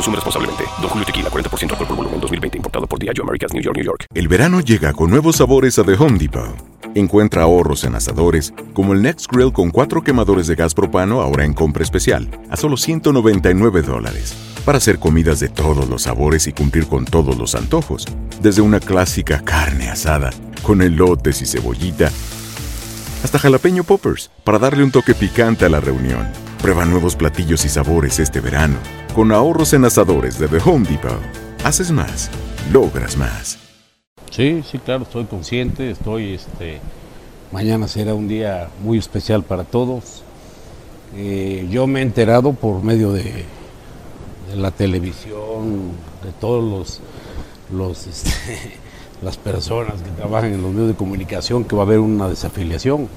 Consume responsablemente. Don Julio Tequila, 40% alcohol por volumen, 2020. Importado por Diageo Americas, New York, New York. El verano llega con nuevos sabores a The Home Depot. Encuentra ahorros en asadores, como el Next Grill con cuatro quemadores de gas propano ahora en compra especial, a solo 199 dólares. Para hacer comidas de todos los sabores y cumplir con todos los antojos. Desde una clásica carne asada, con elotes y cebollita, hasta jalapeño poppers, para darle un toque picante a la reunión. Prueba nuevos platillos y sabores este verano. Con ahorros en asadores de The Home Depot. Haces más, logras más. Sí, sí, claro, estoy consciente, estoy, este, mañana será un día muy especial para todos. Eh, yo me he enterado por medio de, de la televisión, de todos los, los este, las personas que trabajan en los medios de comunicación que va a haber una desafiliación.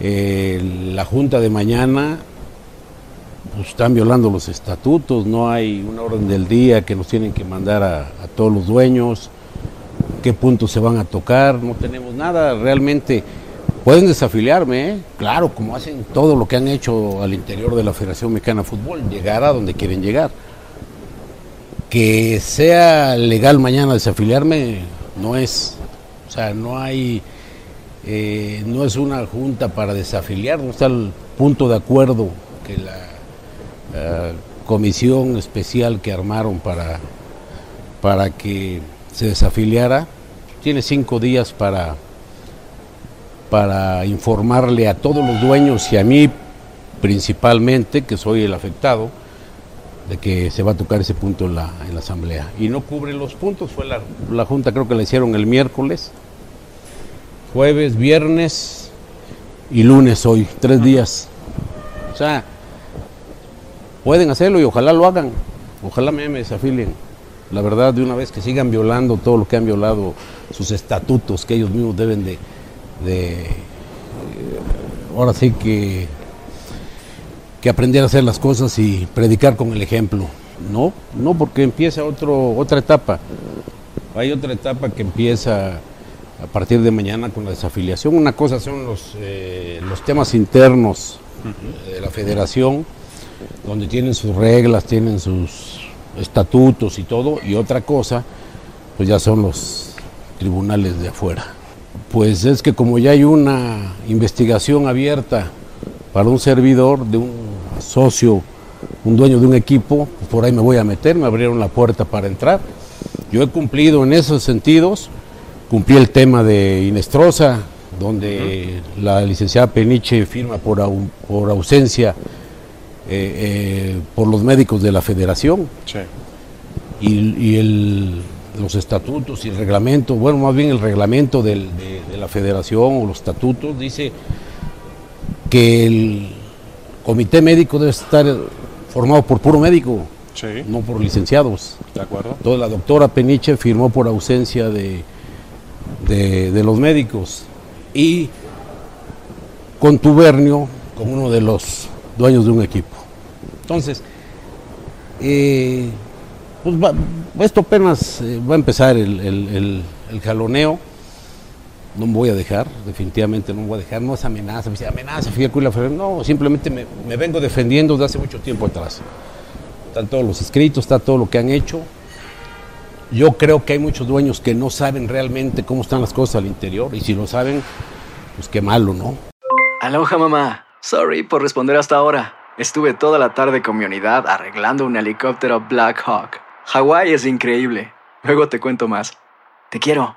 Eh, la junta de mañana pues, están violando los estatutos, no hay una orden del día que nos tienen que mandar a, todos los dueños, qué puntos se van a tocar, no tenemos nada realmente. Pueden desafiliarme, ¿eh? claro, como hacen todo lo que han hecho al interior de la Federación Mexicana de Fútbol, llegar a donde quieren llegar. Que sea legal mañana desafiliarme, no es. O sea, no hay. eh, no es una junta para desafiliar, no está el punto de acuerdo que la eh, comisión especial que armaron para, para que se desafiliara tiene cinco días para, para informarle a todos los dueños y a mí principalmente, que soy el afectado, de que se va a tocar ese punto en la, en la asamblea. Y no cubre los puntos, fue la, la junta creo que la hicieron el miércoles, jueves, viernes y lunes hoy, tres días. O sea, pueden hacerlo y ojalá lo hagan, ojalá me, me desafilien. La verdad, de una vez que sigan violando todo lo que han violado, sus estatutos que ellos mismos deben de, de eh, ahora sí que, que aprender a hacer las cosas y predicar con el ejemplo. No, no porque empieza otro, otra etapa. Hay otra etapa que empieza a partir de mañana con la desafiliación. Una cosa son los, eh, los temas internos de la federación, donde tienen sus reglas, tienen sus estatutos y todo, y otra cosa, pues ya son los tribunales de afuera. Pues es que como ya hay una investigación abierta para un servidor de un socio, un dueño de un equipo, pues por ahí me voy a meter, me abrieron la puerta para entrar. Yo he cumplido en esos sentidos, cumplí el tema de Inestrosa, donde la licenciada Peniche firma por, au- por ausencia eh, eh, por los médicos de la federación. Y, y el- los estatutos y el reglamento, bueno, más bien el reglamento del- de, de la federación o los estatutos dice que el comité médico debe estar formado por puro médico, no por licenciados. ¿De acuerdo? Entonces la doctora Peniche firmó por ausencia de, de, de los médicos y contubernio con uno de los dueños de un equipo. Entonces, eh, Pues va- esto apenas eh, va a empezar el, el- el- el jaloneo. No me voy a dejar, definitivamente no me voy a dejar. No es amenaza, me dice amenaza, fui a Cuila Ferrer. No, simplemente me, me vengo defendiendo desde hace mucho tiempo atrás. Están todos los escritos, está todo lo que han hecho. Yo creo que hay muchos dueños que no saben realmente cómo están las cosas al interior. Y si lo saben, pues qué malo, ¿no? Aloha mamá. Sorry por responder hasta ahora. Estuve toda la tarde con mi unidad arreglando un helicóptero Black Hawk. Hawái es increíble. Luego te cuento más. Te quiero.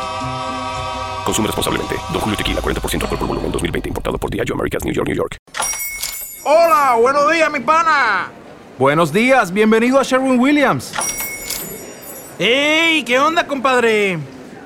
Consume responsablemente. Don Julio Tequila, 40% alcohol por volumen, 2020. Importado por Diageo Americas, New York, New York. Hola, buenos días, mi pana. Buenos días, bienvenido a Sherwin Williams. ¡Ey! ¿Qué onda, compadre?